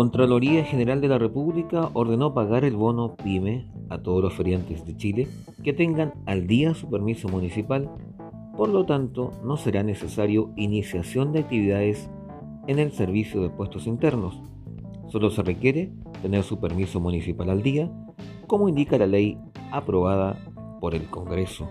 Contraloría General de la República ordenó pagar el bono PYME a todos los feriantes de Chile que tengan al día su permiso municipal. Por lo tanto, no será necesario iniciación de actividades en el servicio de puestos internos. Solo se requiere tener su permiso municipal al día, como indica la ley aprobada por el Congreso.